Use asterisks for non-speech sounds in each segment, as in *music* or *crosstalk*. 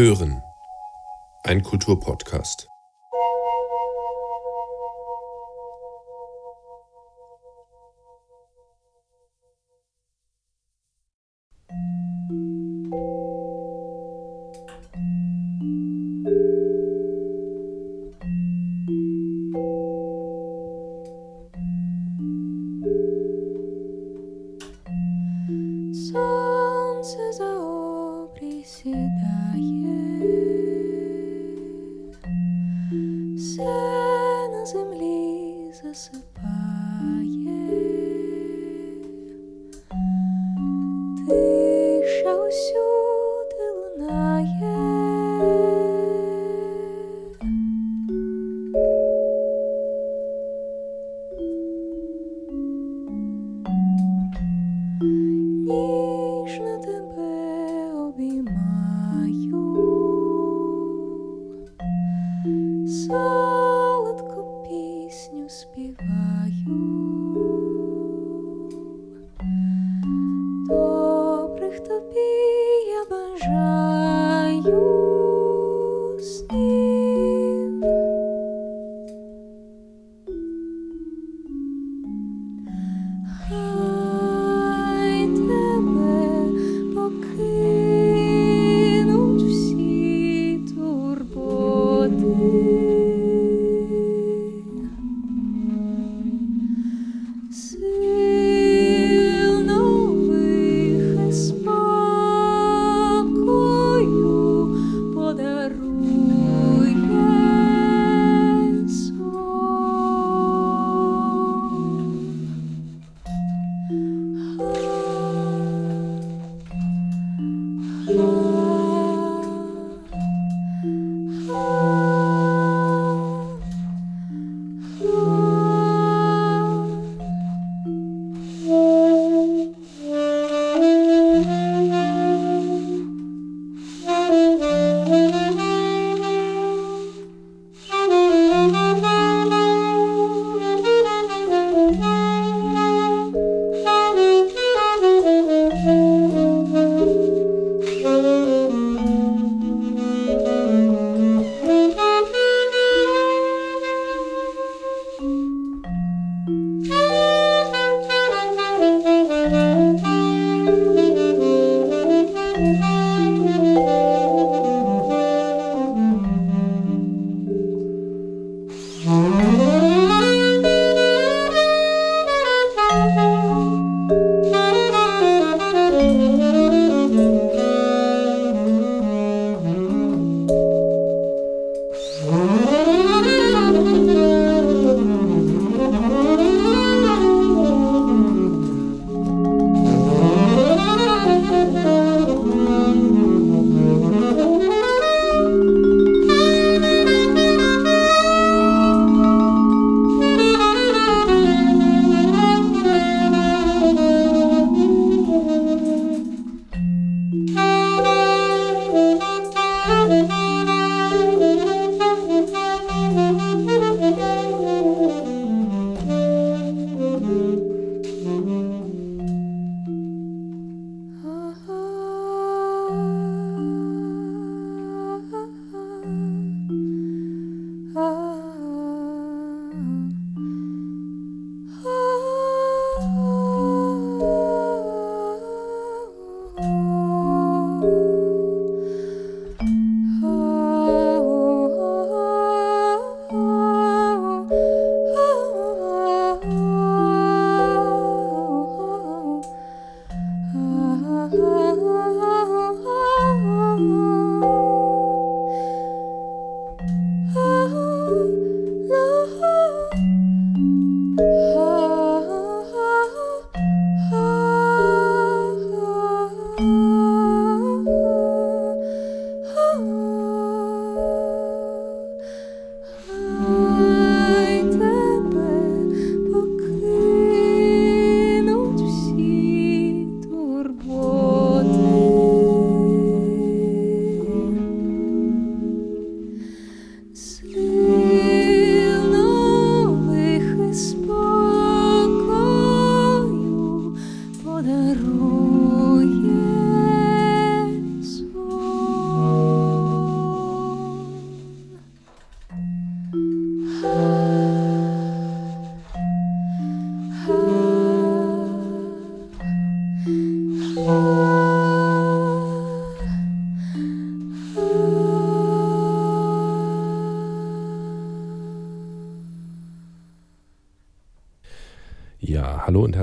Hören. Ein Kulturpodcast.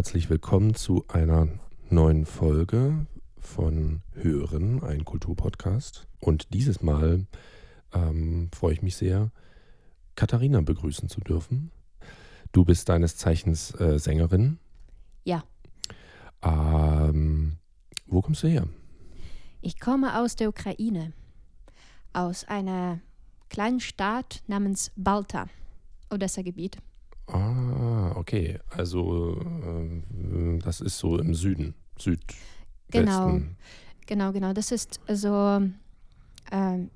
Herzlich willkommen zu einer neuen Folge von Hören, ein Kulturpodcast. Und dieses Mal ähm, freue ich mich sehr, Katharina begrüßen zu dürfen. Du bist deines Zeichens äh, Sängerin. Ja. Ähm, wo kommst du her? Ich komme aus der Ukraine, aus einer kleinen Stadt namens Balta, Odessa-Gebiet. Ah, okay. Also äh, das ist so im Süden, Südwesten. Genau. Genau, genau. Das ist so ähm,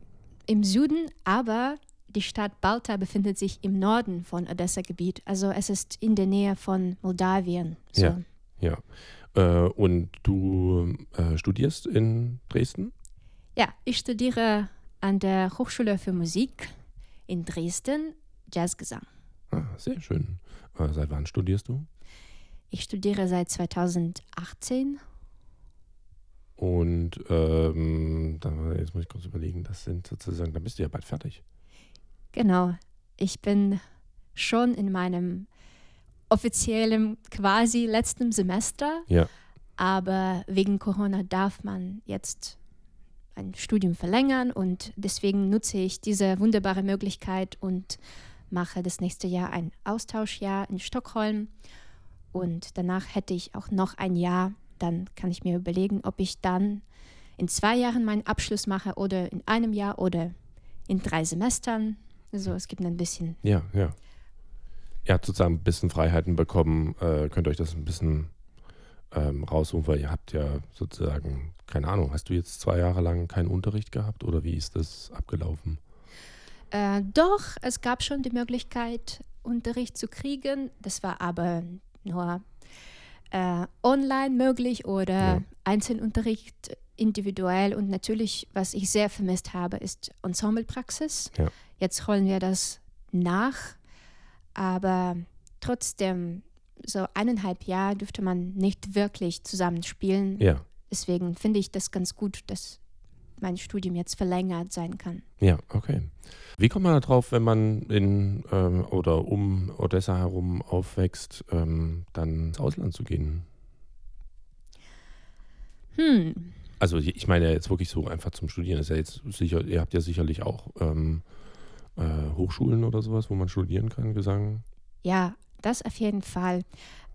im Süden, aber die Stadt Balta befindet sich im Norden von Odessa-Gebiet. Also es ist in der Nähe von Moldawien. So. Ja. Ja. Äh, und du äh, studierst in Dresden? ja, ich studiere an der Hochschule für Musik in Dresden Jazzgesang. Ah, sehr schön. Äh, seit wann studierst du? Ich studiere seit 2018. Und ähm, jetzt muss ich kurz überlegen, das sind sozusagen, dann bist du ja bald fertig. Genau. Ich bin schon in meinem offiziellen quasi letzten Semester, Ja. aber wegen Corona darf man jetzt ein Studium verlängern und deswegen nutze ich diese wunderbare Möglichkeit und mache das nächste Jahr ein Austauschjahr in Stockholm und danach hätte ich auch noch ein Jahr, dann kann ich mir überlegen, ob ich dann in zwei Jahren meinen Abschluss mache oder in einem Jahr oder in drei Semestern. Also es gibt ein bisschen Ja, ja. Ihr habt sozusagen ein bisschen Freiheiten bekommen, äh, könnt euch das ein bisschen ähm, raussuchen, weil ihr habt ja sozusagen, keine Ahnung, hast du jetzt zwei Jahre lang keinen Unterricht gehabt oder wie ist das abgelaufen? Äh, doch, es gab schon die Möglichkeit, Unterricht zu kriegen. Das war aber nur äh, online möglich oder Ja. Einzelunterricht individuell. Und natürlich, was ich sehr vermisst habe, ist Ensemblepraxis. Ja. Jetzt holen wir das nach, aber trotzdem, so eineinhalb Jahre dürfte man nicht wirklich zusammen spielen. Ja, Deswegen finde ich das ganz gut, dass mein Studium jetzt verlängert sein kann. ja, okay. Wie kommt man da drauf, wenn man in ähm, oder um Odessa herum aufwächst, ähm, dann ins Ausland zu gehen? Hm, Also ich meine jetzt wirklich so einfach zum Studieren. Das ist ja jetzt sicher, ihr habt ja sicherlich auch ähm, äh, Hochschulen oder sowas, wo man studieren kann, Gesang. Ja, das auf jeden Fall.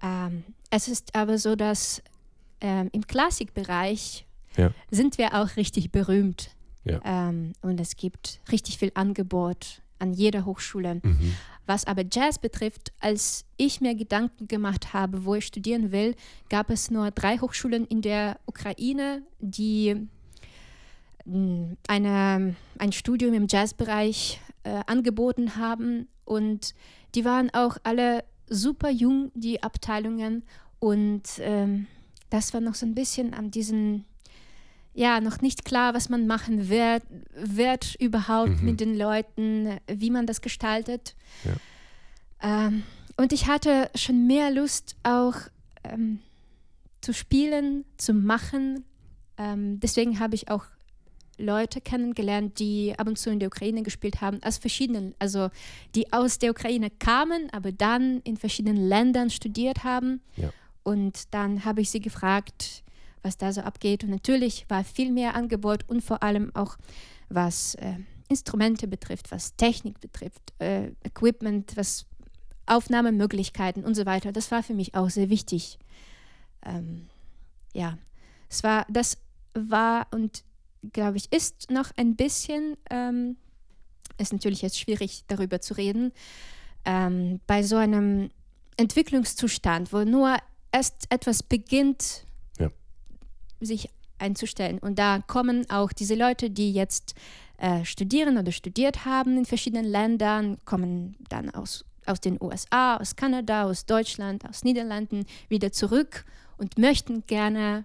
Ähm, es ist aber so, dass ähm, im Klassikbereich Ja. sind wir auch richtig berühmt. Ja. Ähm, und es gibt richtig viel Angebot an jeder Hochschule. Mhm. Was aber Jazz betrifft, als ich mir Gedanken gemacht habe, wo ich studieren will, gab es nur drei Hochschulen in der Ukraine, die mh, eine, ein Studium im Jazzbereich äh, angeboten haben. Und die waren auch alle super jung, die Abteilungen. Und ähm, das war noch so ein bisschen an diesen, ja, noch nicht klar, was man machen wird, wird überhaupt Mhm. mit den Leuten, wie man das gestaltet. Ja. Ähm, und ich hatte schon mehr Lust auch ähm, zu spielen, zu machen. Ähm, deswegen habe ich auch Leute kennengelernt, die ab und zu in der Ukraine gespielt haben, aus verschiedenen, also die aus der Ukraine kamen, aber dann in verschiedenen Ländern studiert haben. Ja. Und dann habe ich sie gefragt, was da so abgeht. Und natürlich war viel mehr Angebot und vor allem auch was äh, Instrumente betrifft, was Technik betrifft, äh, Equipment, was Aufnahmemöglichkeiten und so weiter. Das war für mich auch sehr wichtig. Ähm, ja, es war, das war und glaube ich, ist noch ein bisschen, ähm, ist natürlich jetzt schwierig darüber zu reden, ähm, bei so einem Entwicklungszustand, wo nur erst etwas beginnt. Sich einzustellen. Und da kommen auch diese Leute, die jetzt äh, studieren oder studiert haben in verschiedenen Ländern, kommen dann aus, aus den USA, aus Kanada, aus Deutschland, aus Niederlanden wieder zurück und möchten gerne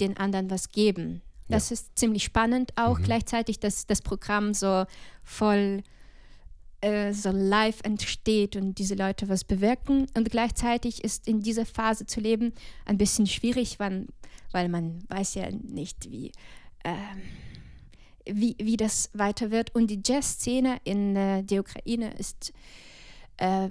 den anderen was geben. Das ist ziemlich spannend auch Mhm. gleichzeitig, dass das Programm so voll äh, so live entsteht und diese Leute was bewirken. Und gleichzeitig ist in dieser Phase zu leben ein bisschen schwierig, weil, weil man weiß ja nicht, wie, ähm, wie, wie das weiter wird. Und die Jazzszene in äh, der Ukraine ist, äh,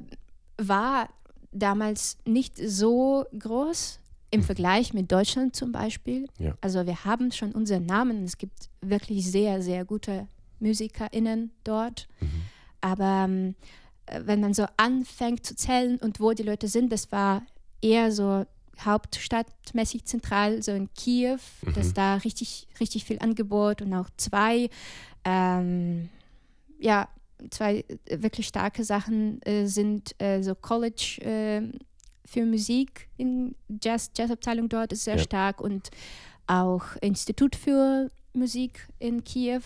war damals nicht so groß im Vergleich mit Deutschland zum Beispiel. Ja. Also wir haben schon unseren Namen. Es gibt wirklich sehr, sehr gute MusikerInnen dort. Mhm. Aber ähm, äh, wenn man so anfängt zu zählen und wo die Leute sind, das war eher so hauptstadtmäßig zentral, so in Kiew, Mhm. dass da richtig, richtig viel Angebot und auch zwei, ähm, ja, zwei äh, wirklich starke Sachen äh, sind äh, so College äh, für Musik in Jazz, Jazzabteilung dort ist sehr Ja. stark und auch Institut für Musik in Kiew.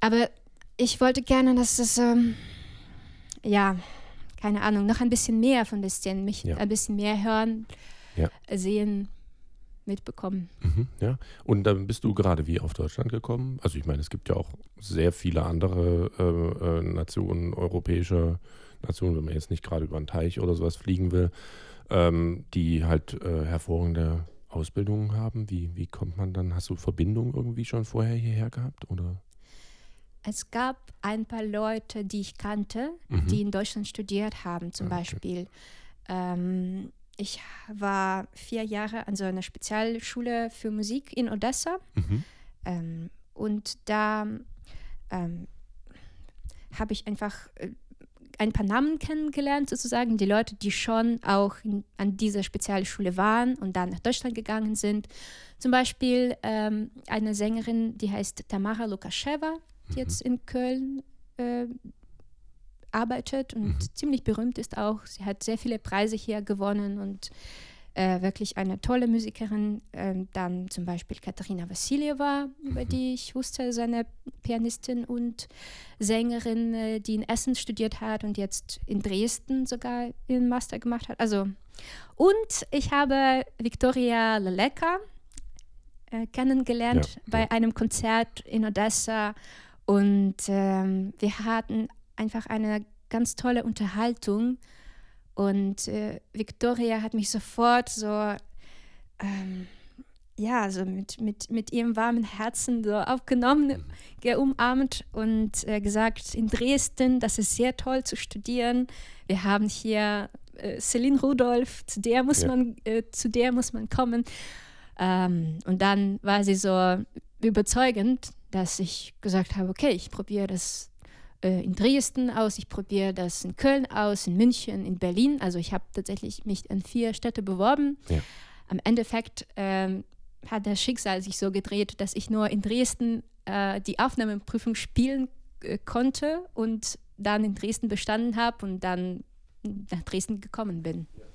Aber ich wollte gerne, dass es, ähm, ja, keine Ahnung, noch ein bisschen mehr von Szene, mich Ja. ein bisschen mehr hören, Ja. sehen, mitbekommen. Mhm, ja. Und dann bist du gerade wie auf Deutschland gekommen? Also ich meine, es gibt ja auch sehr viele andere äh, äh, Nationen, europäische Nationen, wenn man jetzt nicht gerade über einen Teich oder sowas fliegen will, ähm, die halt äh, hervorragende Ausbildungen haben. Wie, wie kommt man dann? Hast du Verbindungen irgendwie schon vorher hierher gehabt? Oder? Es gab ein paar Leute, die ich kannte, Mhm. die in Deutschland studiert haben, zum Ah, okay. Beispiel. Ähm, ich war vier Jahre an so einer Spezialschule für Musik in Odessa. Mhm. Ähm, und da ähm, habe ich einfach äh, ein paar Namen kennengelernt, sozusagen, die Leute, die schon auch in, an dieser Spezialschule waren und dann nach Deutschland gegangen sind. Zum Beispiel ähm, eine Sängerin, die heißt Tamara Lukascheva, jetzt in Köln äh, arbeitet und Mhm. ziemlich berühmt ist auch. Sie hat sehr viele Preise hier gewonnen und äh, wirklich eine tolle Musikerin. Ähm, dann zum Beispiel Katharina Vassiljeva, über die ich wusste, seine Pianistin und Sängerin, äh, die in Essen studiert hat und jetzt in Dresden sogar ihren Master gemacht hat. Also und ich habe Viktoria Leleka äh, kennengelernt Ja, bei ja. einem Konzert in Odessa und ähm, wir hatten einfach eine ganz tolle Unterhaltung und äh, Victoria hat mich sofort so, ähm, ja, so mit, mit, mit ihrem warmen Herzen so aufgenommen, geumarmt und äh, gesagt, in Dresden, das ist sehr toll zu studieren. Wir haben hier äh, Celine Rudolph, zu der muss Ja. man, äh, zu der muss man kommen. Ähm, und dann war sie so überzeugend, dass ich gesagt habe, okay, ich probiere das äh, in Dresden aus, ich probiere das in Köln aus, in München, in Berlin. Also ich habe tatsächlich mich an vier Städte beworben. Ja. Am Endeffekt ähm, hat das Schicksal sich so gedreht, dass ich nur in Dresden äh, die Aufnahmeprüfung spielen äh, konnte und dann in Dresden bestanden habe und dann nach Dresden gekommen bin. Snow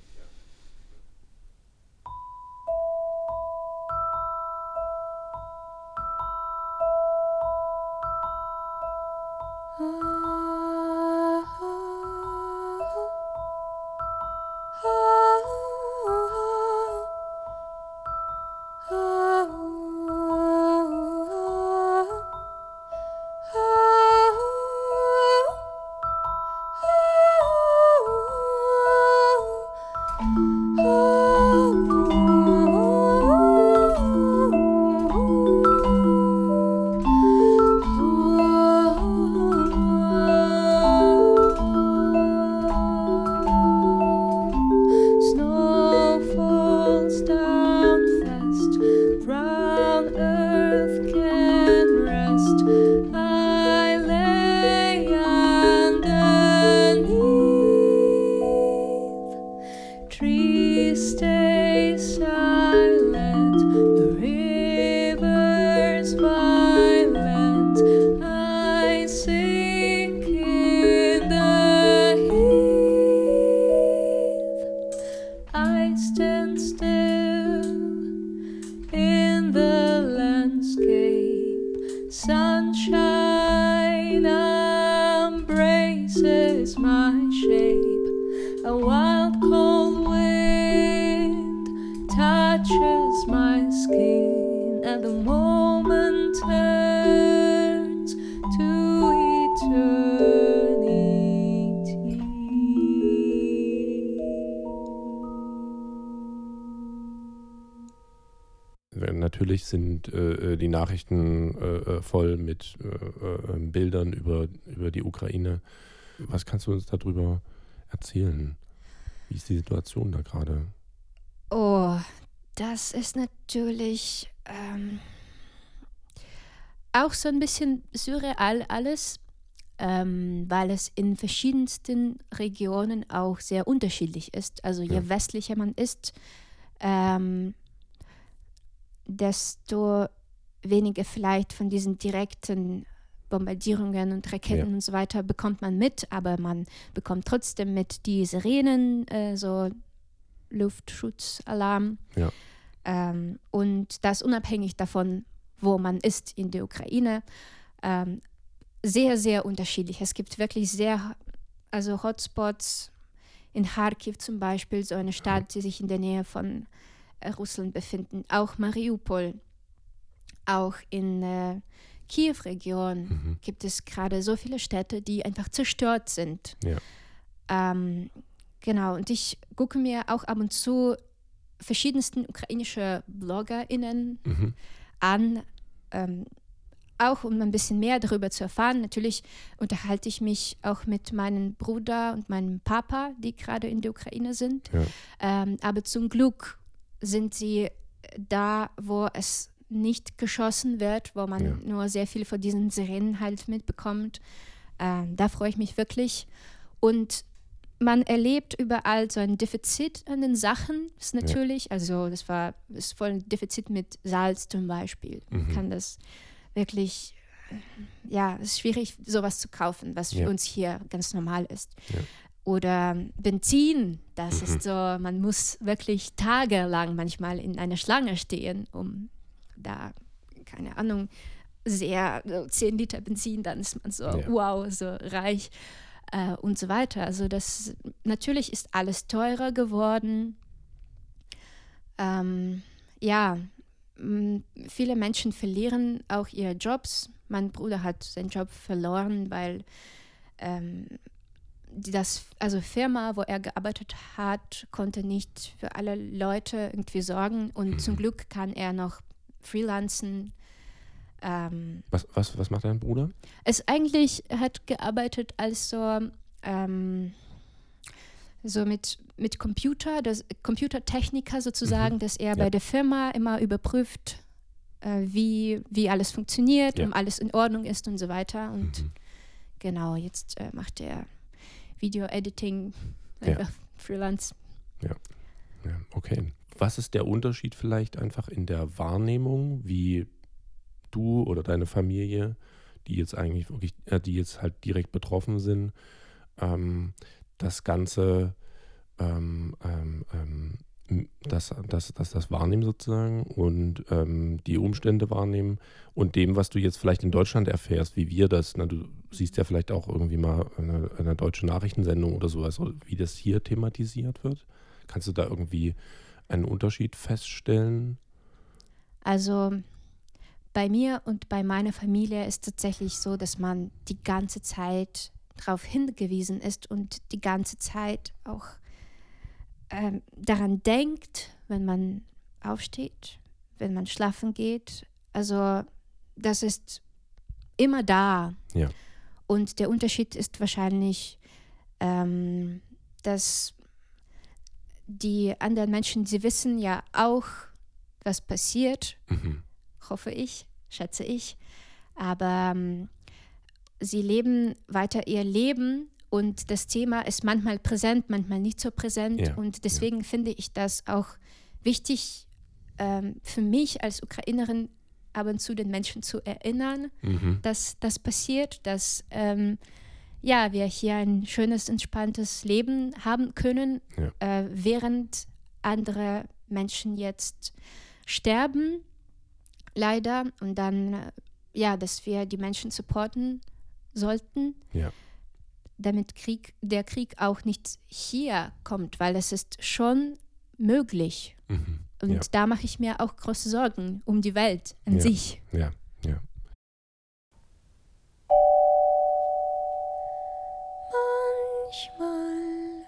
touches my skin, and the moment turns to eternity. Natürlich sind äh, äh, die Nachrichten äh, äh, voll mit äh, äh, Bildern über, über die Ukraine. Was kannst du uns darüber erzählen? Wie ist die Situation da gerade? Oh, das ist natürlich ähm, auch so ein bisschen surreal alles, ähm, weil es in verschiedensten Regionen auch sehr unterschiedlich ist. Also je Ja. westlicher man ist, ähm, desto weniger vielleicht von diesen direkten Bombardierungen und Raketen Ja. und so weiter bekommt man mit, aber man bekommt trotzdem mit die Sirenen, äh, so Luftschutzalarm. Ja. Ähm, und das unabhängig davon, wo man ist in der Ukraine. Ähm, sehr, sehr unterschiedlich. Es gibt wirklich sehr, also Hotspots in Kharkiv zum Beispiel, so eine Stadt, die sich in der Nähe von äh, Russland befinden. Auch Mariupol, auch in äh, Kiew-Region Mhm. gibt es gerade so viele Städte, die einfach zerstört sind. Ja. Ähm, genau, und ich gucke mir auch ab und zu verschiedensten ukrainische BloggerInnen Mhm. an, ähm, auch um ein bisschen mehr darüber zu erfahren. Natürlich unterhalte ich mich auch mit meinem Bruder und meinem Papa, die gerade in der Ukraine sind. Ja. Ähm, aber zum Glück sind sie da, wo es nicht geschossen wird, wo man Ja. nur sehr viel von diesen Sirenen halt mitbekommt. Ähm, da freue ich mich wirklich. Und man erlebt überall so ein Defizit an den Sachen, ist natürlich. Also das war ist voll ein Defizit mit Salz zum Beispiel. Man Mhm. kann das wirklich, äh, ja, es ist schwierig, sowas zu kaufen, was für Ja. uns hier ganz normal ist. Ja. Oder Benzin, das Mhm. ist so, man muss wirklich tagelang manchmal in einer Schlange stehen, um da, keine Ahnung, sehr, so 10 Liter Benzin, dann ist man so, Ja. wow, so reich äh, und so weiter. Also das, natürlich ist alles teurer geworden. Ähm, ja, viele Menschen verlieren auch ihre Jobs. Mein Bruder hat seinen Job verloren, weil ähm, die das, also Firma, wo er gearbeitet hat, konnte nicht für alle Leute irgendwie sorgen und zum Glück kann er noch freelancen. Ähm, Was, was, was macht dein Bruder? es eigentlich hat gearbeitet als so, ähm, so mit, mit Computer, das Computertechniker sozusagen, dass er Ja. bei der Firma immer überprüft, äh, wie, wie alles funktioniert, Ja. um alles in Ordnung ist und so weiter. Und Mhm. genau, jetzt äh, macht er Video-Editing, Ja. einfach Freelance. Ja, okay. Was ist der Unterschied vielleicht einfach in der Wahrnehmung, wie du oder deine Familie, die jetzt eigentlich wirklich, äh, die jetzt halt direkt betroffen sind, ähm, das Ganze, ähm, ähm, ähm, das, das, das, das wahrnehmen sozusagen und ähm, die Umstände wahrnehmen und dem, was du jetzt vielleicht in Deutschland erfährst, wie wir das, na, du siehst ja vielleicht auch irgendwie mal eine, eine deutsche Nachrichtensendung oder sowas, wie das hier thematisiert wird. Kannst du da irgendwie einen Unterschied feststellen? Also bei mir und bei meiner Familie ist tatsächlich so, dass man die ganze Zeit darauf hingewiesen ist und die ganze Zeit auch ähm, daran denkt, wenn man aufsteht, wenn man schlafen geht. Also das ist immer da. Ja. Und der Unterschied ist wahrscheinlich, ähm, dass die anderen Menschen, sie wissen ja auch, was passiert, Mhm. Hoffe ich, schätze ich. Aber ähm, sie leben weiter ihr Leben und das Thema ist manchmal präsent, manchmal nicht so präsent. Ja, Und deswegen finde ich das auch wichtig ähm, für mich als Ukrainerin ab und zu den Menschen zu erinnern, Mhm. dass das passiert, dass ähm, ja, wir hier ein schönes, entspanntes Leben haben können, Ja. äh, während andere Menschen jetzt sterben, leider. Und dann, äh, ja, dass wir die Menschen supporten sollten, Ja. damit Krieg, der Krieg auch nicht hier kommt, weil es ist schon möglich. Mhm. Und Ja. da mache ich mir auch große Sorgen um die Welt an Ja. sich. Ja, ja. Manchmal,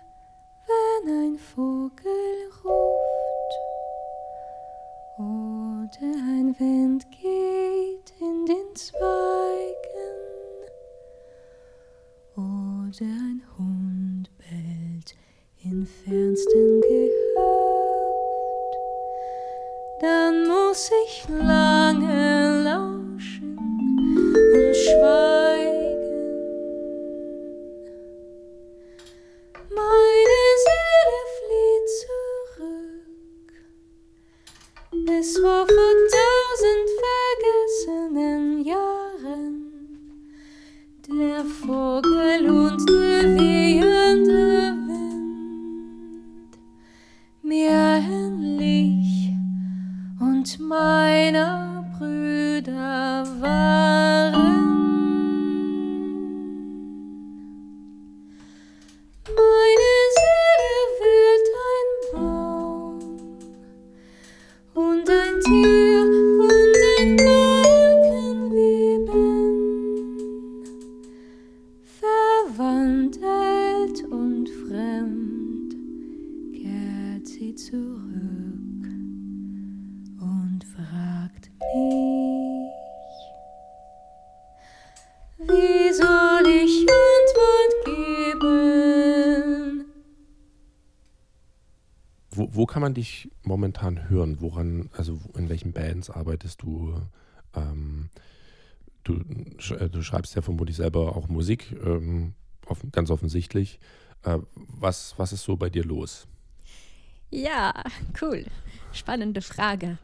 wenn ein Vogel Sollte ein Wind geht in den Zweigen oder ein Hund bellt in fernsten Gehöft, dann muss ich lange lauschen und schweigen. Dich momentan hören? Woran, also in welchen Bands arbeitest du? Ähm, du, sch- äh, du schreibst ja vermutlich selber auch Musik, ähm, off ganz offensichtlich. Äh, was, was ist so bei dir los? Ja, cool. Spannende Frage.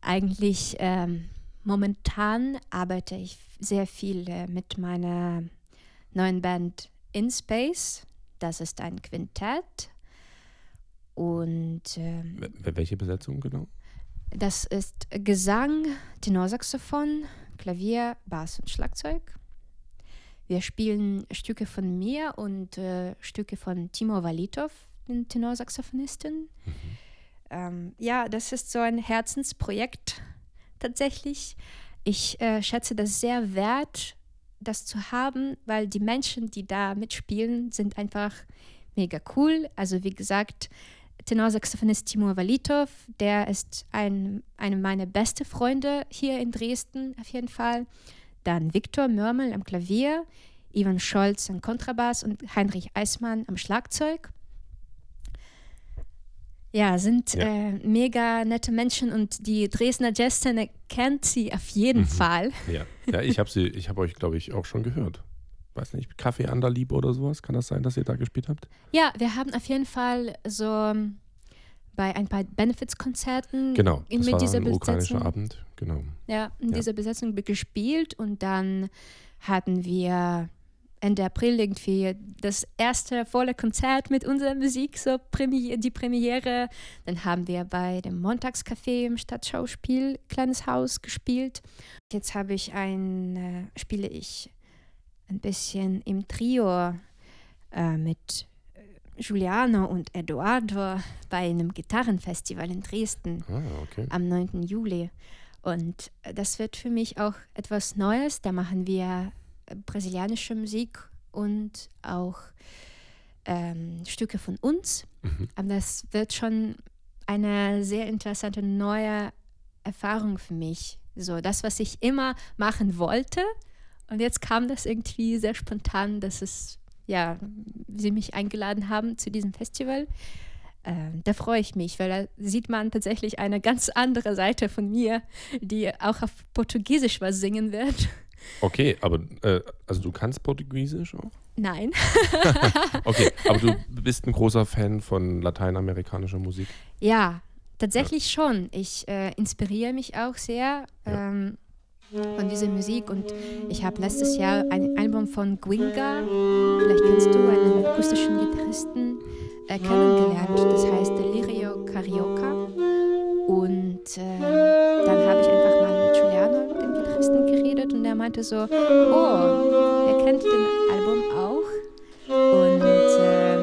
Eigentlich ähm, momentan arbeite ich sehr viel äh, mit meiner neuen Band In Space. Das ist ein Quintett. Und ähm, Wel- Welche Besetzung genau? das ist Gesang, Tenorsaxophon, Klavier, Bass und Schlagzeug. Wir spielen Stücke von mir und äh, Stücke von Timo Valitov, den Tenorsaxophonisten. Ähm, ja, das ist so ein Herzensprojekt tatsächlich. Ich äh, schätze das sehr wert, das zu haben, weil die Menschen, die da mitspielen, sind einfach mega cool. Also wie gesagt, Tenorsaxophonist Timur Valitov, der ist ein, einer meiner besten Freunde hier in Dresden auf jeden Fall. Dann Viktor Mörmel am Klavier, Ivan Scholz am Kontrabass und Heinrich Eismann am Schlagzeug. Ja, sind Ja. Äh, mega nette Menschen und die Dresdner Jazzszene kennt sie auf jeden Mhm. Fall. Ja, ja ich habe sie, ich habe euch, glaube ich, auch schon gehört. Weiß nicht, Kaffee an der Liebe oder sowas? Kann das sein, dass ihr da gespielt habt? Ja, wir haben auf jeden Fall so ähm, bei ein paar Benefits-Konzerten Genau, in- mit dieser Besetzung. Abend, genau. Ja, in Ja. dieser Besetzung be- gespielt und dann hatten wir Ende April irgendwie das erste volle Konzert mit unserer Musik, so Premi die Premiere. Dann haben wir bei dem Montagscafé im Stadtschauspiel Kleines Haus gespielt. Jetzt habe ich ein, äh, spiele ich ein bisschen im Trio äh, mit äh, Giuliano und Eduardo bei einem Gitarrenfestival in Dresden Ah, okay. am 9. Juli. Und äh, das wird für mich auch etwas Neues. Da machen wir äh, brasilianische Musik und auch ähm, Stücke von uns. Mhm. Aber das wird schon eine sehr interessante neue Erfahrung für mich. So das, was ich immer machen wollte. Und jetzt kam das irgendwie sehr spontan, dass es, ja, sie mich eingeladen haben zu diesem Festival. Ähm, da freue ich mich, weil da sieht man tatsächlich eine ganz andere Seite von mir, die auch auf Portugiesisch was singen wird. Okay, aber äh, also du kannst Portugiesisch auch? Nein. *laughs* Okay, aber du *laughs* bist ein großer Fan von lateinamerikanischer Musik. Ja, tatsächlich schon. Ich äh, inspiriere mich auch sehr Ja. ähm, von dieser Musik und ich habe letztes Jahr ein Album von Gwinga, vielleicht kennst du einen akustischen Gitarristen, äh, kennengelernt. Das heißt Delirio Carioca. Und äh, dann habe ich einfach mal mit Giuliano, dem Gitarristen, geredet und er meinte so, oh, er kennt den Album auch und äh,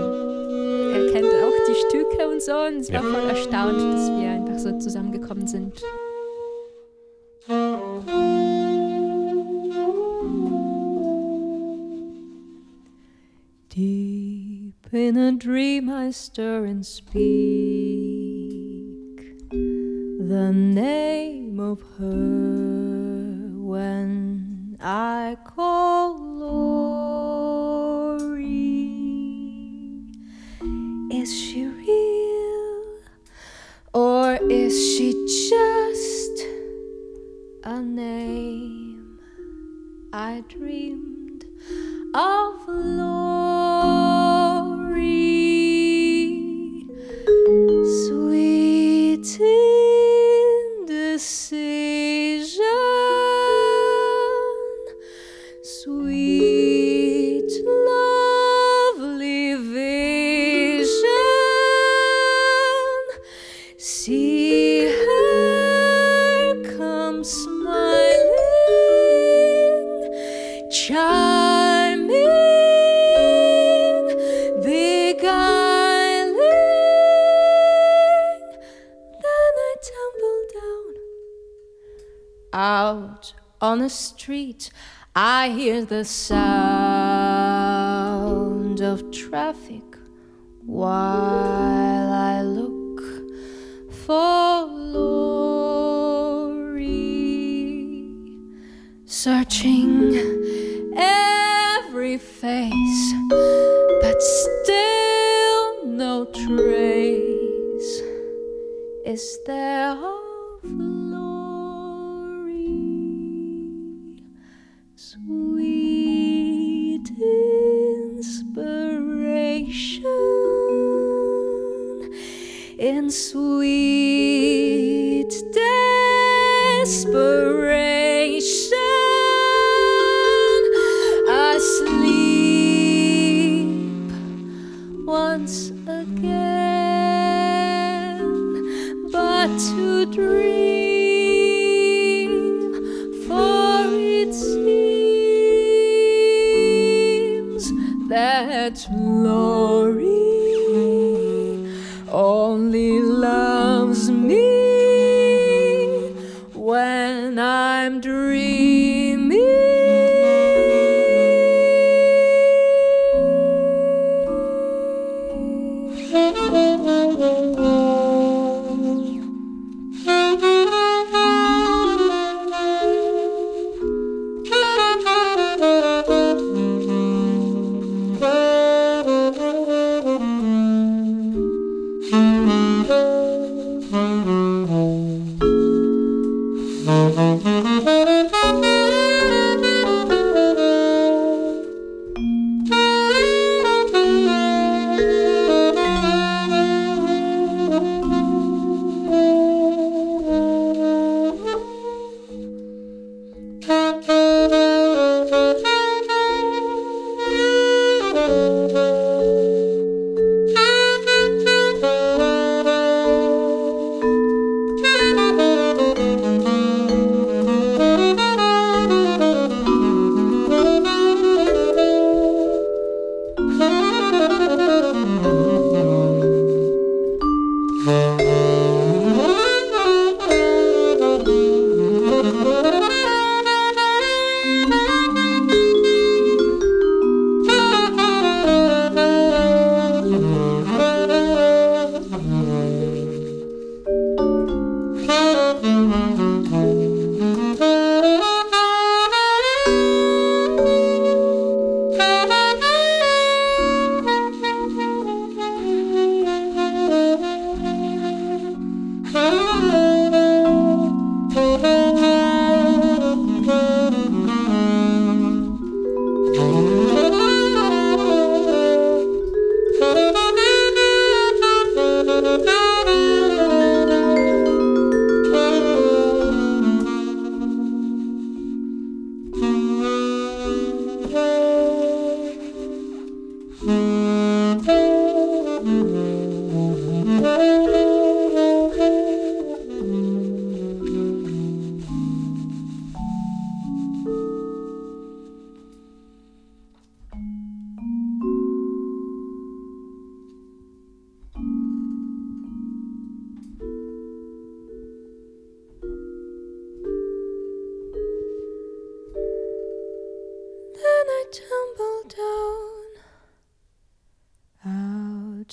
er kennt auch die Stücke und so und es war Ja. voll erstaunt, dass wir einfach so zusammengekommen sind. In a dream I stir and speak the name of her when I call Lori. Is she real or is she just a name. I dreamed of glory, see out on the street. I hear the sound of traffic while I look for Lori, searching every face, but still no trace is there in sweet desperation.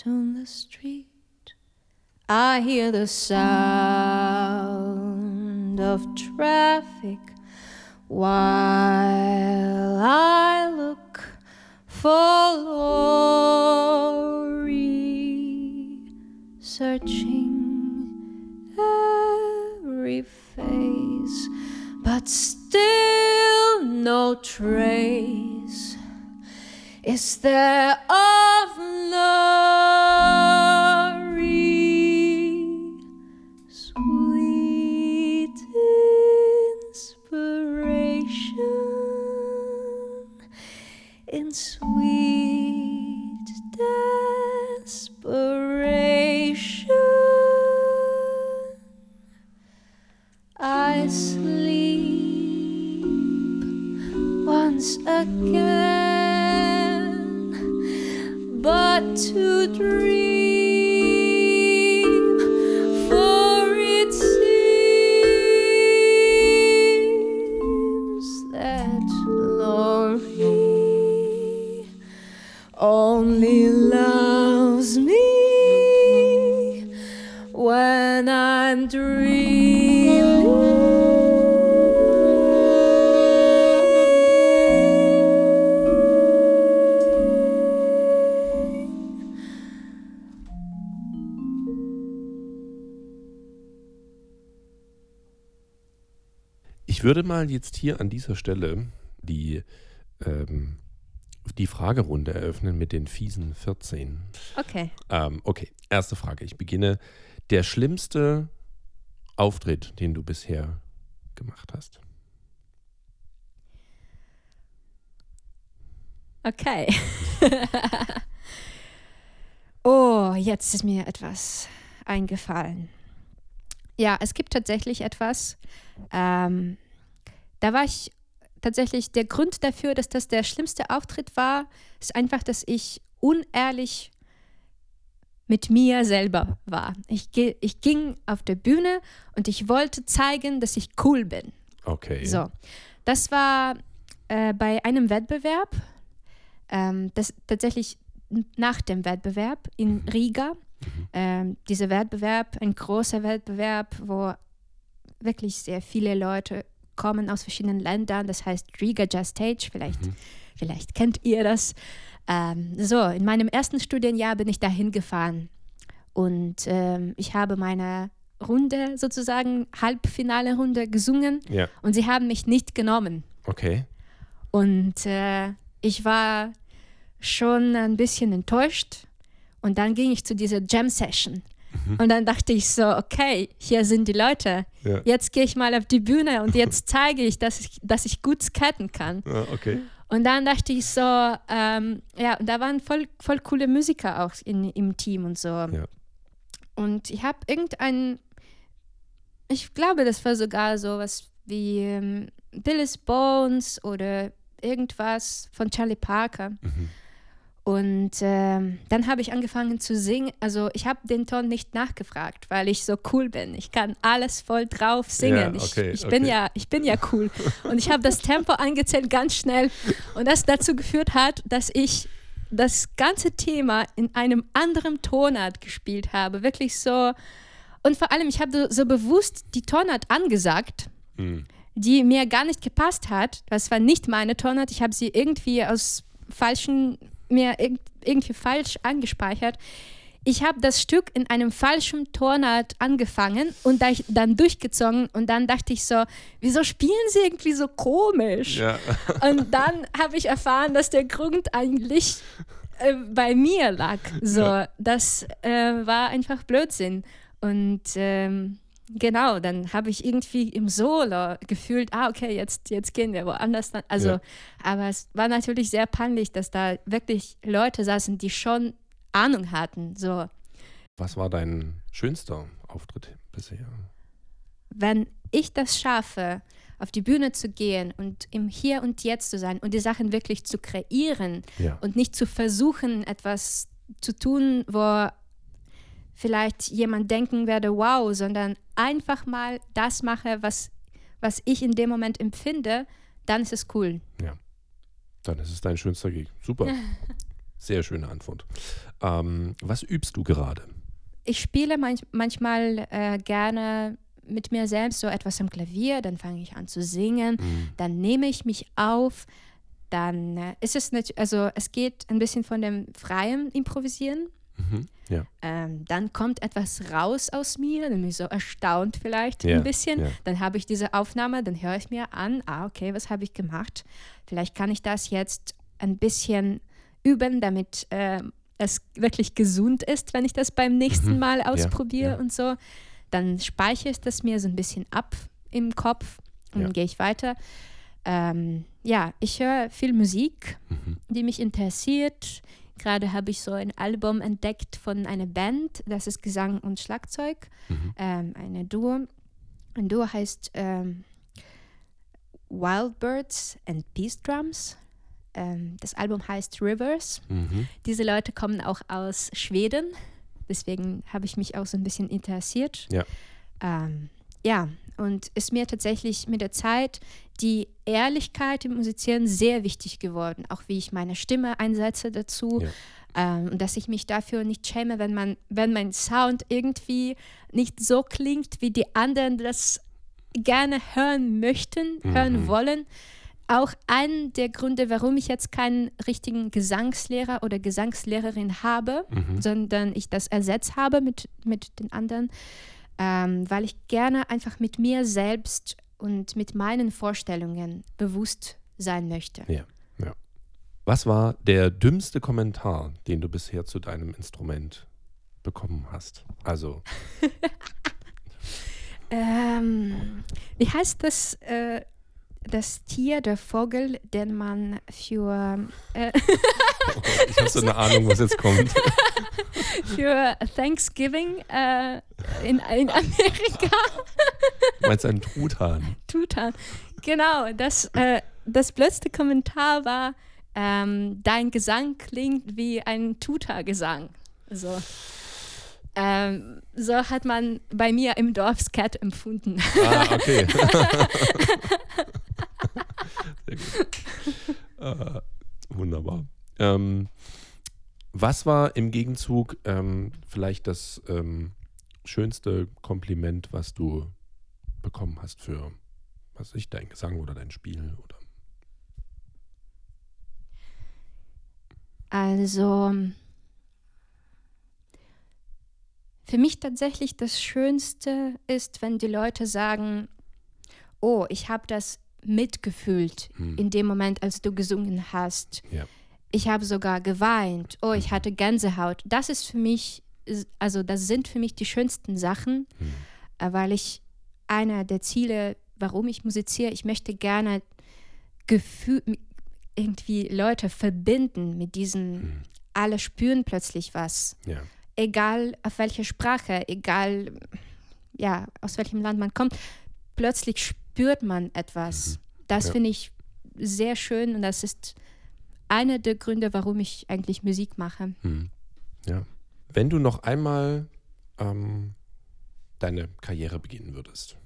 On the street. I hear the sound of traffic while I look for Lori, searching every face, but still no trace is there würde mal jetzt hier an dieser Stelle die, ähm, die Fragerunde eröffnen mit den fiesen 14. Okay. Ähm, okay, erste Frage. Ich beginne. Der schlimmste Auftritt, den du bisher gemacht hast. Okay. *laughs* oh, jetzt ist mir etwas eingefallen. Ja, es gibt tatsächlich etwas. Ähm, da war ich tatsächlich, der Grund dafür, dass das der schlimmste Auftritt war, ist einfach, dass ich unehrlich mit mir selber war. Ich, ich ging auf der Bühne und ich wollte zeigen, dass ich cool bin. Okay. So, das war äh, bei einem Wettbewerb, ähm, das tatsächlich nach dem Wettbewerb in Riga. Ähm, dieser Wettbewerb, ein großer Wettbewerb, wo wirklich sehr viele Leute kommen aus verschiedenen Ländern. Das heißt Riga Jazz Stage. Vielleicht, vielleicht kennt ihr das. Ähm, so, in meinem ersten Studienjahr bin ich dahin gefahren und ähm, ich habe meine Runde sozusagen Halbfinale Runde gesungen Ja, und sie haben mich nicht genommen. okay. Und äh, ich war schon ein bisschen enttäuscht. Und dann ging ich zu dieser Jam-Session. Und dann dachte ich so, okay, hier sind die Leute. Ja. Jetzt gehe ich mal auf die Bühne und jetzt *laughs* zeige ich, dass ich, dass ich gut skaten kann. Ah, okay. Und dann dachte ich so, ähm, ja, und da waren voll, voll coole Musiker auch in, im Team und so. Ja. Und ich habe irgendein, ich glaube, das war sogar sowas wie ähm, Billis Bones oder irgendwas von Charlie Parker. Mhm. Und ähm, dann habe ich angefangen zu singen. Also ich habe den Ton nicht nachgefragt, weil ich so cool bin. Ich kann alles voll drauf singen. Ja, okay, ich, ich, bin okay. ja, ich bin ja cool. Und ich habe das Tempo *laughs* angezählt ganz schnell. Und das dazu geführt hat, dass ich das ganze Thema in einem anderen Tonart gespielt habe. Wirklich so. Und vor allem, ich habe so bewusst die Tonart angesagt Mhm. die mir gar nicht gepasst hat. Das war nicht meine Tonart. Ich habe sie irgendwie aus falschen, mir irg irgendwie falsch angespeichert. Ich habe das Stück in einem falschen Tonart angefangen und dann durchgezogen und dann dachte ich so, wieso spielen sie irgendwie so komisch? Ja. *laughs* Und dann habe ich erfahren, dass der Grund eigentlich äh, bei mir lag. So, Ja. das äh, war einfach Blödsinn. Und ähm, genau, dann habe ich irgendwie im Solo gefühlt, ah, okay, jetzt, jetzt gehen wir woanders. Dann. Also, Ja. aber es war natürlich sehr peinlich, dass da wirklich Leute saßen, die schon Ahnung hatten. So, Was war dein schönster Auftritt bisher? wenn ich das schaffe, auf die Bühne zu gehen und im Hier und Jetzt zu sein und die Sachen wirklich zu kreieren Ja. und nicht zu versuchen, etwas zu tun, wo vielleicht jemand denken werde, wow, sondern einfach mal das mache, was, was ich in dem Moment empfinde, dann ist es cool. Dann ist es dein schönster Gig. Super. *laughs* Sehr schöne Antwort. Ähm, was übst du gerade? Ich spiele manch, manchmal äh, gerne mit mir selbst so etwas am Klavier, dann fange ich an zu singen, Mhm. dann nehme ich mich auf, dann äh, ist es nicht, also es geht ein bisschen von dem freien Improvisieren Mhm. Ja. Ähm, dann kommt etwas raus aus mir, dann bin ich so erstaunt vielleicht Ja, ein bisschen. ja. Dann habe ich diese Aufnahme, dann höre ich mir an, ah, okay, was habe ich gemacht? Vielleicht kann ich das jetzt ein bisschen üben, damit äh, es wirklich gesund ist, wenn ich das beim nächsten Mhm. Mal ausprobiere und so. Dann speichere ich das mir so ein bisschen ab im Kopf und dann gehe ich weiter. Ähm, ja, ich höre viel Musik, Mhm. die mich interessiert. Gerade habe ich so ein Album entdeckt von einer Band, das ist Gesang und Schlagzeug, Mhm. ähm, eine Duo. Ein Duo heißt ähm, Wild Birds and Peace Drums. Ähm, das Album heißt Rivers. Mhm. Diese Leute kommen auch aus Schweden, deswegen habe ich mich auch so ein bisschen interessiert. Ja. Ähm, ja, und ist mir tatsächlich mit der Zeit die Ehrlichkeit im Musizieren sehr wichtig geworden, auch wie ich meine Stimme einsetze dazu. Ja. Ähm, und dass ich mich dafür nicht schäme, wenn, man, wenn mein Sound irgendwie nicht so klingt, wie die anderen das gerne hören möchten, hören Mhm. wollen. Auch ein der Gründe, warum ich jetzt keinen richtigen Gesangslehrer oder Gesangslehrerin habe, Mhm. sondern ich das ersetzt habe mit, mit den anderen, ähm, weil ich gerne einfach mit mir selbst und mit meinen Vorstellungen bewusst sein möchte. Ja, ja. Was war der dümmste Kommentar, den du bisher zu deinem Instrument bekommen hast? Also, *laughs* Ähm, wie heißt das, äh, das Tier, der Vogel, den man für, äh, *laughs* oh ich habe so eine Ahnung, was jetzt kommt. *laughs* für Thanksgiving äh, in, in Amerika Du meinst einen Truthahn? Tutan. Genau, das, äh, das blödste Kommentar war, ähm, dein Gesang klingt wie ein Tuta-Gesang. So. Ähm, so hat man bei mir im Dorf Scat empfunden. Ah, okay. *laughs* Sehr *laughs* gut. Äh, wunderbar. Ähm, was war im Gegenzug ähm, vielleicht das ähm, schönste Kompliment, was du bekommen hast für, was ich, dein Gesang oder dein Spiel? Oder? Also für mich tatsächlich das Schönste ist, wenn die Leute sagen, oh, ich habe das mitgefühlt Hm. in dem Moment, als du gesungen hast. Ja. Ich habe sogar geweint. Oh, ich hatte Gänsehaut. Das ist für mich, also das sind für mich die schönsten Sachen, Hm. äh, weil ich einer der Ziele, warum ich musiziere, ich möchte gerne Gefühl, irgendwie Leute verbinden mit diesen, Hm. alle spüren plötzlich was. Ja. Egal auf welche Sprache, egal ja, aus welchem Land man kommt, plötzlich spürt man etwas. Das Mhm. Ja. finde ich sehr schön und das ist einer der Gründe, warum ich eigentlich Musik mache. Hm. Ja. Wenn du noch einmal ähm, deine Karriere beginnen würdest,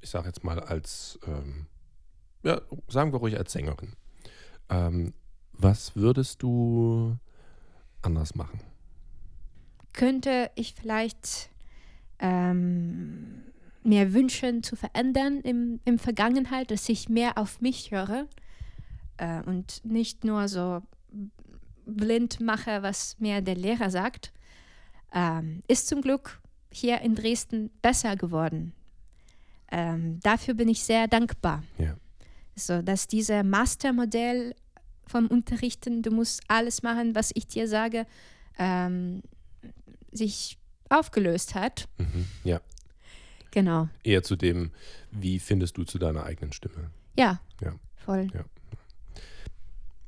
ich sage jetzt mal als, ähm, ja, sagen wir ruhig als Sängerin, ähm, was würdest du anders machen? Könnte ich vielleicht ähm, mir wünschen zu verändern im, im Vergangenheit, dass ich mehr auf mich höre äh, und nicht nur so blind mache, was mir der Lehrer sagt, ähm, ist zum Glück hier in Dresden besser geworden. Ähm, dafür bin ich sehr dankbar. Ja. So, dass dieser Mastermodell vom Unterrichten, du musst alles machen, was ich dir sage, ähm, sich aufgelöst hat. Mhm. Ja. Genau. Eher zu dem, wie findest du zu deiner eigenen Stimme? Ja. Ja. Voll. Ja.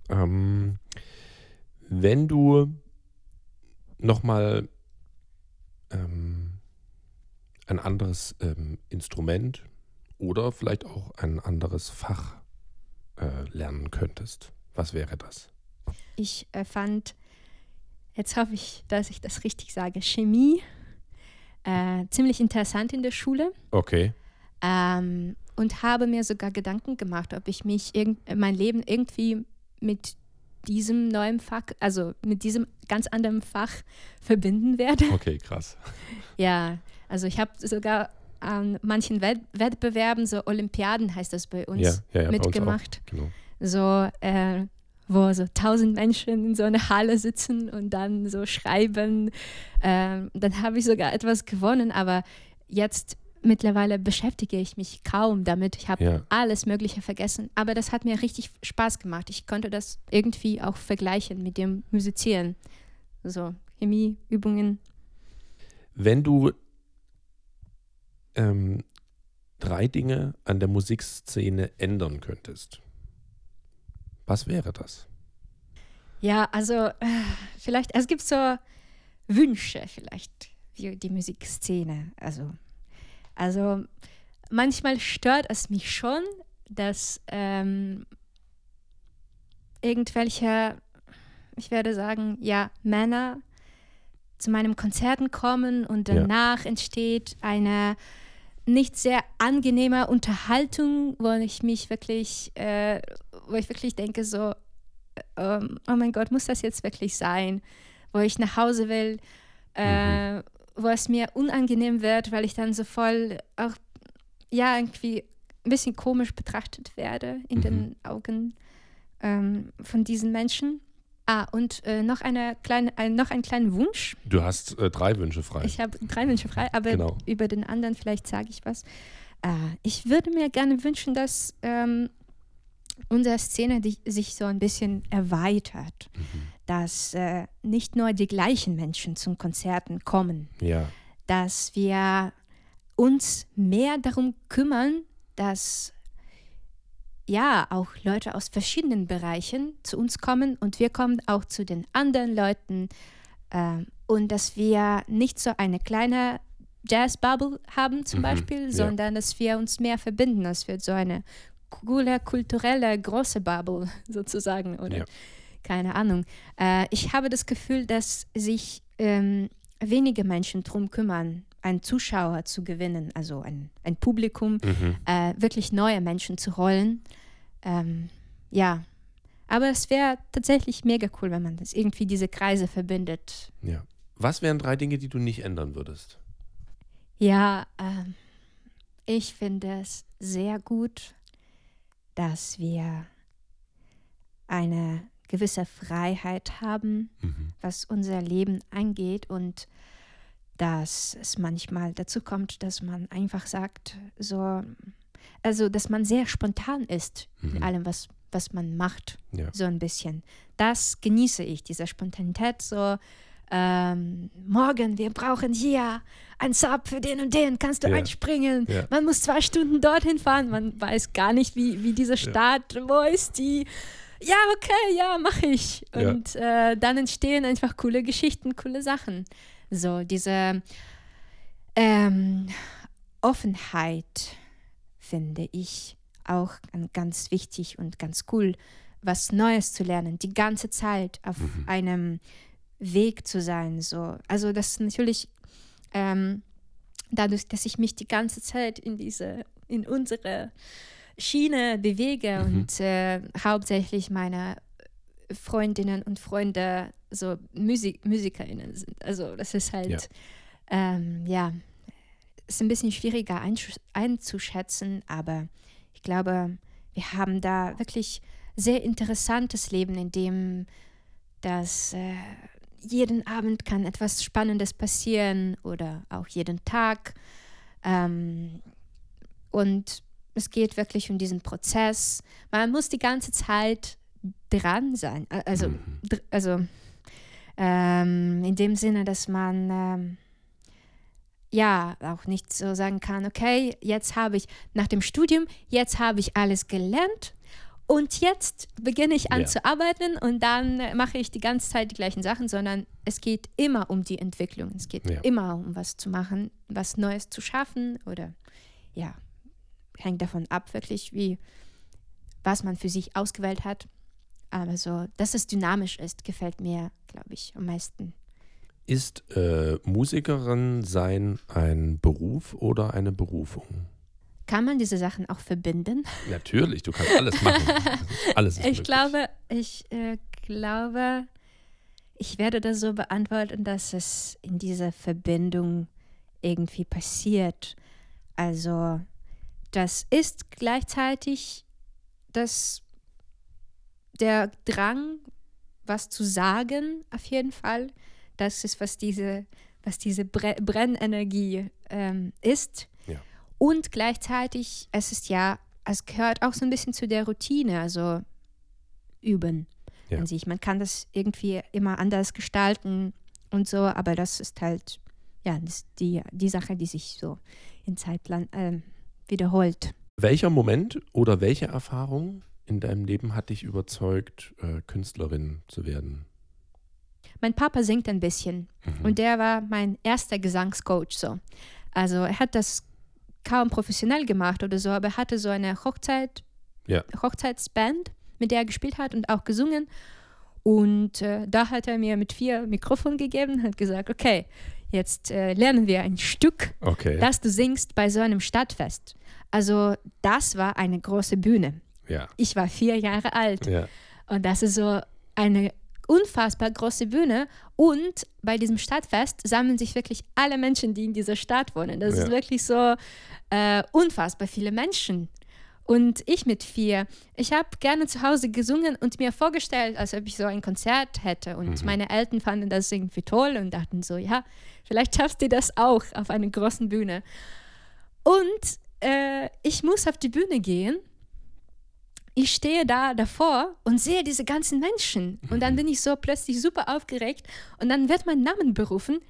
Ähm, wenn du nochmal ähm, ein anderes ähm, Instrument oder vielleicht auch ein anderes Fach äh, lernen könntest, was wäre das? Ich äh, fand, jetzt hoffe ich, dass ich das richtig sage, Chemie äh, ziemlich interessant in der Schule. Okay. Ähm, und habe mir sogar Gedanken gemacht, ob ich mich irgend, mein Leben irgendwie mit diesem neuen Fach, also mit diesem ganz anderen Fach verbinden werde. Okay, krass. *laughs* Ja, also ich habe sogar an manchen Wett Wettbewerben, so Olympiaden heißt das bei uns, Ja, ja, ja, bei uns mitgemacht. Genau. So äh, wo so tausend Menschen in so einer Halle sitzen und dann so schreiben. Ähm, dann habe ich sogar etwas gewonnen, aber jetzt mittlerweile beschäftige ich mich kaum damit. Ich habe Ja. alles Mögliche vergessen, aber das hat mir richtig Spaß gemacht. Ich konnte das irgendwie auch vergleichen mit dem Musizieren. So Chemieübungen. Wenn du ähm, drei Dinge an der Musikszene ändern könntest, was wäre das? Ja, also äh, vielleicht, es gibt so Wünsche vielleicht für die Musikszene. Also, also manchmal stört es mich schon, dass ähm, irgendwelche, ich werde sagen, ja, Männer zu meinem Konzerten kommen und Ja. danach entsteht eine nicht sehr angenehme Unterhaltung, wo ich mich wirklich, äh, wo ich wirklich denke so, ähm, oh mein Gott, muss das jetzt wirklich sein? Wo ich nach Hause will, äh, wo es mir unangenehm wird, weil ich dann so voll auch, ja, irgendwie ein bisschen komisch betrachtet werde in Mhm. den Augen ähm, von diesen Menschen. Ah, und äh, noch, eine kleine, ein, noch einen kleinen Wunsch. Du hast äh, drei Wünsche frei. Ich habe drei Wünsche frei, aber Genau. über den anderen vielleicht sage ich was. Äh, ich würde mir gerne wünschen, dass ähm, unsere Szene die, sich so ein bisschen erweitert, Mhm. dass äh, nicht nur die gleichen Menschen zum Konzerten kommen, ja, dass wir uns mehr darum kümmern, dass ja auch Leute aus verschiedenen Bereichen zu uns kommen und wir kommen auch zu den anderen Leuten ähm, und dass wir nicht so eine kleine Jazz-Bubble haben zum Mhm, Beispiel, ja. sondern dass wir uns mehr verbinden, dass wir so eine coole, kulturelle, große Bubble *laughs* sozusagen oder Ja. keine Ahnung. Äh, ich habe das Gefühl, dass sich ähm, wenige Menschen darum kümmern, einen Zuschauer zu gewinnen, also ein, ein Publikum, mhm. äh, wirklich neue Menschen zu holen. Ähm, ja, aber es wäre tatsächlich mega cool, wenn man das irgendwie diese Kreise verbindet. ja. Was wären drei Dinge, die du nicht ändern würdest? Ja, ähm, ich finde es sehr gut, dass wir eine gewisse Freiheit haben, Mhm. was unser Leben angeht und dass es manchmal dazu kommt, dass man einfach sagt, so, also dass man sehr spontan ist in Mhm. allem, was, was man macht, Ja. so ein bisschen. Das genieße ich, diese Spontanität, so, ähm, morgen, wir brauchen hier ein Sub für den und den, kannst du Ja. einspringen? Ja. Man muss zwei Stunden dorthin fahren, man weiß gar nicht, wie, wie diese Stadt, wo ist die? Ja, okay, ja, mache ich. Und äh, dann entstehen einfach coole Geschichten, coole Sachen. So, diese ähm, Offenheit finde ich auch an- ganz wichtig und ganz cool, was Neues zu lernen, die ganze Zeit auf Mhm. einem Weg zu sein. So. Also das natürlich ähm, dadurch, dass ich mich die ganze Zeit in diese, in unsere Schiene bewege Mhm. und äh, hauptsächlich meine Freundinnen und Freunde so Musik, MusikerInnen sind. Also das ist halt, Ja. ähm, ja, ist ein bisschen schwieriger einzuschätzen, aber ich glaube, wir haben da wirklich sehr interessantes Leben, in dem das äh, jeden Abend kann etwas Spannendes passieren oder auch jeden Tag. Ähm, und es geht wirklich um diesen Prozess. Man muss die ganze Zeit dran sein. Also, Mhm. also ähm, in dem Sinne, dass man ähm, ja auch nicht so sagen kann, okay, jetzt habe ich nach dem Studium, jetzt habe ich alles gelernt und jetzt beginne ich an Ja. zu arbeiten und dann mache ich die ganze Zeit die gleichen Sachen, sondern es geht immer um die Entwicklung. Es geht Ja. immer um was zu machen, was Neues zu schaffen oder ja, hängt davon ab, wirklich, wie was man für sich ausgewählt hat. Aber so, dass es dynamisch ist, gefällt mir, glaube ich, am meisten. Ist äh, Musikerin sein ein Beruf oder eine Berufung? Kann man diese Sachen auch verbinden? *laughs* Natürlich, du kannst alles machen. *laughs* alles ist Ich möglich. glaube, ich äh, glaube, ich werde das so beantworten, dass es in dieser Verbindung irgendwie passiert. Also, das ist gleichzeitig das der Drang, was zu sagen, auf jeden Fall. Das ist, was diese, was diese Bre Brennenergie ähm, ist. Ja. Und gleichzeitig, es ist ja, es gehört auch so ein bisschen zu der Routine, also üben Ja. an sich. Man kann das irgendwie immer anders gestalten und so, aber das ist halt, ja, die, die Sache, die sich so in Zeitplan ähm, wiederholt. Welcher Moment oder welche Erfahrung in deinem Leben hat dich überzeugt, äh, Künstlerin zu werden? Mein Papa singt ein bisschen Mhm. und der war mein erster Gesangscoach so. Also er hat das kaum professionell gemacht oder so, aber er hatte so eine Hochzeit, Ja. Hochzeitsband, mit der er gespielt hat und auch gesungen. Und äh, da hat er mir mit vier Mikrofonen gegeben und hat gesagt, okay, jetzt äh, lernen wir ein Stück, Okay. das du singst bei so einem Stadtfest. Also das war eine große Bühne. Ja. Ich war vier Jahre alt. Ja. Und das ist so eine unfassbar große Bühne. Und bei diesem Stadtfest sammeln sich wirklich alle Menschen, die in dieser Stadt wohnen. Das Ja. ist wirklich so äh, unfassbar viele Menschen. Und ich mit vier. Ich habe gerne zu Hause gesungen und mir vorgestellt, als ob ich so ein Konzert hätte. Und Mhm. meine Eltern fanden das irgendwie toll und dachten so, ja, vielleicht schaffst du das auch auf einer großen Bühne. Und äh, ich muss auf die Bühne gehen ich stehe da davor und sehe diese ganzen Menschen. Und dann bin ich so plötzlich super aufgeregt und dann wird mein Name berufen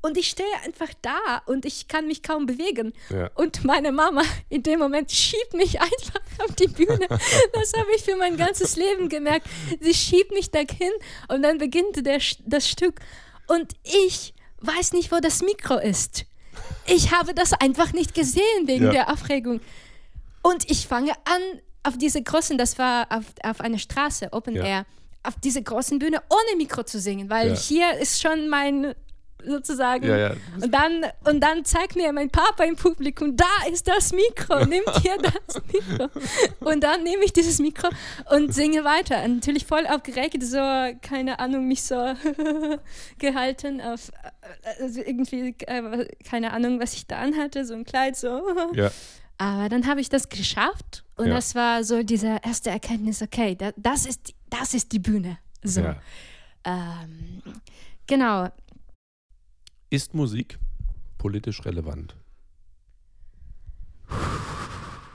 und ich stehe einfach da und ich kann mich kaum bewegen. Ja. Und meine Mama in dem Moment schiebt mich *laughs* einfach auf die Bühne. Das habe ich für mein ganzes Leben gemerkt. Sie schiebt mich dahin und dann beginnt der, das Stück. Und ich weiß nicht, wo das Mikro ist. Ich habe das einfach nicht gesehen wegen Ja. der Aufregung. Und ich fange an, auf diese großen, das war auf, auf einer Straße, Open Ja. Air, auf diese großen Bühne ohne Mikro zu singen, weil Ja. hier ist schon mein sozusagen. Ja, ja. Und dann, und dann zeigt mir mein Papa im Publikum, da ist das Mikro, nimmt *laughs* hier das Mikro. Und dann nehme ich dieses Mikro und singe weiter. Und natürlich voll aufgeregt, so, keine Ahnung, mich so *laughs* gehalten auf, also irgendwie, äh, keine Ahnung, was ich da anhatte, so ein Kleid, so. Ja. Aber dann habe ich das geschafft und Ja. das war so diese erste Erkenntnis, okay, da, das, ist, die- das ist die Bühne. So. ja. Ähm, genau. Ist Musik politisch relevant?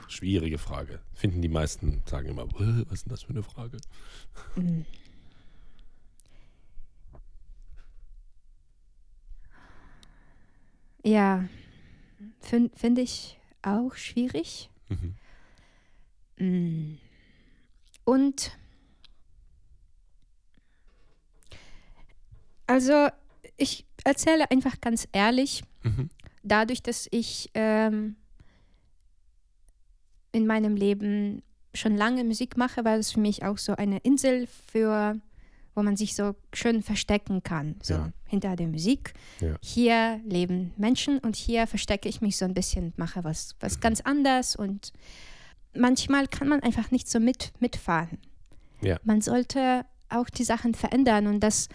Schwierige Frage. Finden die meisten, sagen immer, "Äh, was ist denn das für eine Frage? Mm. Ja, finde find ich auch schwierig. Mhm. Mm. Und also ich erzähle einfach ganz ehrlich, Mhm. dadurch, dass ich ähm, in meinem Leben schon lange Musik mache, war das für mich auch so eine Insel für, wo man sich so schön verstecken kann, so Ja. hinter der Musik. Ja. Hier leben Menschen und hier verstecke ich mich so ein bisschen, mache was, was Mhm. ganz anders und manchmal kann man einfach nicht so mit, mitfahren. Ja. Man sollte auch die Sachen verändern und das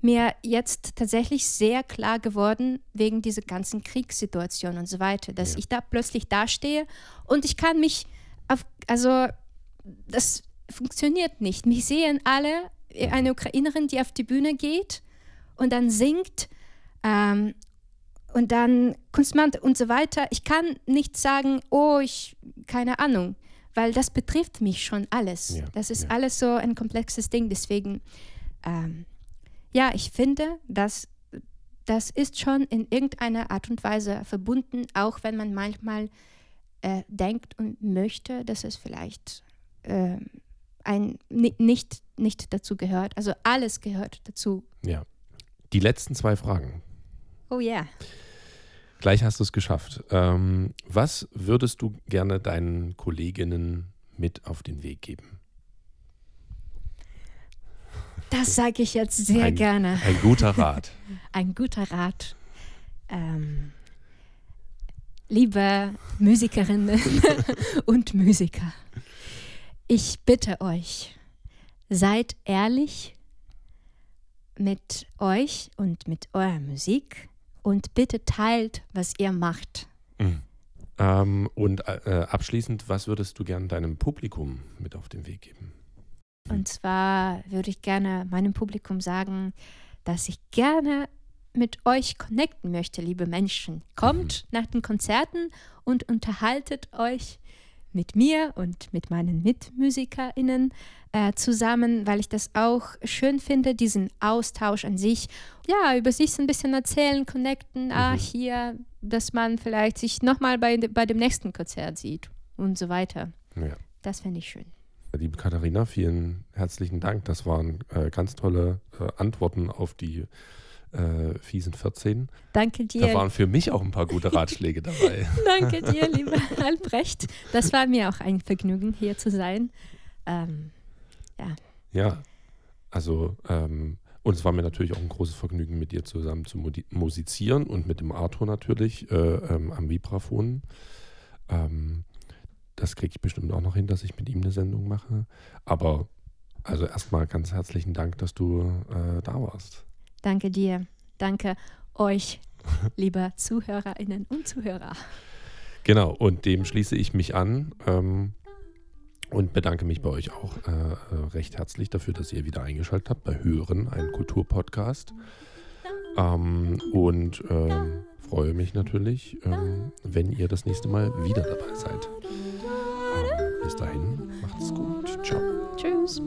mir jetzt tatsächlich sehr klar geworden wegen dieser ganzen Kriegssituation und so weiter, dass Ja. ich da plötzlich dastehe und ich kann mich auf, also das funktioniert nicht. Mich sehen alle, eine Ukrainerin, die auf die Bühne geht und dann singt ähm, und dann Kunstmann und so weiter. Ich kann nicht sagen, oh, ich, keine Ahnung, weil das betrifft mich schon alles. Ja, Das ist ja. alles so ein komplexes Ding. Deswegen, ähm, ja, ich finde, dass das ist schon in irgendeiner Art und Weise verbunden, auch wenn man manchmal äh, denkt und möchte, dass es vielleicht ähm, ein, ni- nicht, nicht dazu gehört. Also alles gehört dazu. Ja. Die letzten zwei Fragen. Oh ja. Gleich hast du es geschafft. Ähm, was würdest du gerne deinen Kolleginnen mit auf den Weg geben? Das sage ich jetzt sehr Ein- gerne. Ein guter Rat. *laughs* Ein guter Rat. Ähm, liebe Musikerinnen *laughs* *laughs* und Musiker, ich bitte euch, seid ehrlich mit euch und mit eurer Musik und bitte teilt, was ihr macht. Mhm. Ähm, und äh, abschließend, was würdest du gern deinem Publikum mit auf den Weg geben? Und zwar würde ich gerne meinem Publikum sagen, dass ich gerne mit euch connecten möchte, liebe Menschen. Kommt nach den Konzerten und unterhaltet euch mit mir und mit meinen MitmusikerInnen äh, zusammen, weil ich das auch schön finde, diesen Austausch an sich. Ja, über sich so ein bisschen erzählen, connecten. Ah, hier, dass man vielleicht sich nochmal bei, bei dem nächsten Konzert sieht und so weiter. Ja. Das finde ich schön. Liebe Katharina, vielen herzlichen Dank. Das waren äh, ganz tolle äh, Antworten auf die äh, fiesen 14. Danke Da dir. waren für mich auch ein paar gute Ratschläge *laughs* dabei. Danke dir, *laughs* lieber Albrecht. Das war mir auch ein Vergnügen, hier zu sein. Ähm, Ja, also ähm, und es war mir natürlich auch ein großes Vergnügen, mit dir zusammen zu musizieren und mit dem Arthur natürlich äh, ähm, am Vibraphon. Ähm, das kriege ich bestimmt auch noch hin, dass ich mit ihm eine Sendung mache. Aber also erstmal ganz herzlichen Dank, dass du äh, da warst. Danke dir. Danke euch, *laughs* liebe ZuhörerInnen und Zuhörer. Genau, und dem schließe ich mich an ähm, und bedanke mich bei euch auch äh, äh, recht herzlich dafür, dass ihr wieder eingeschaltet habt bei Hören, ein Kulturpodcast. Ähm, und ähm, freue mich natürlich, ähm, wenn ihr das nächste Mal wieder dabei seid. Ähm, bis dahin, macht's gut. Ciao. Tschüss.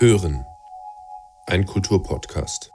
Hören. Ein Kulturpodcast.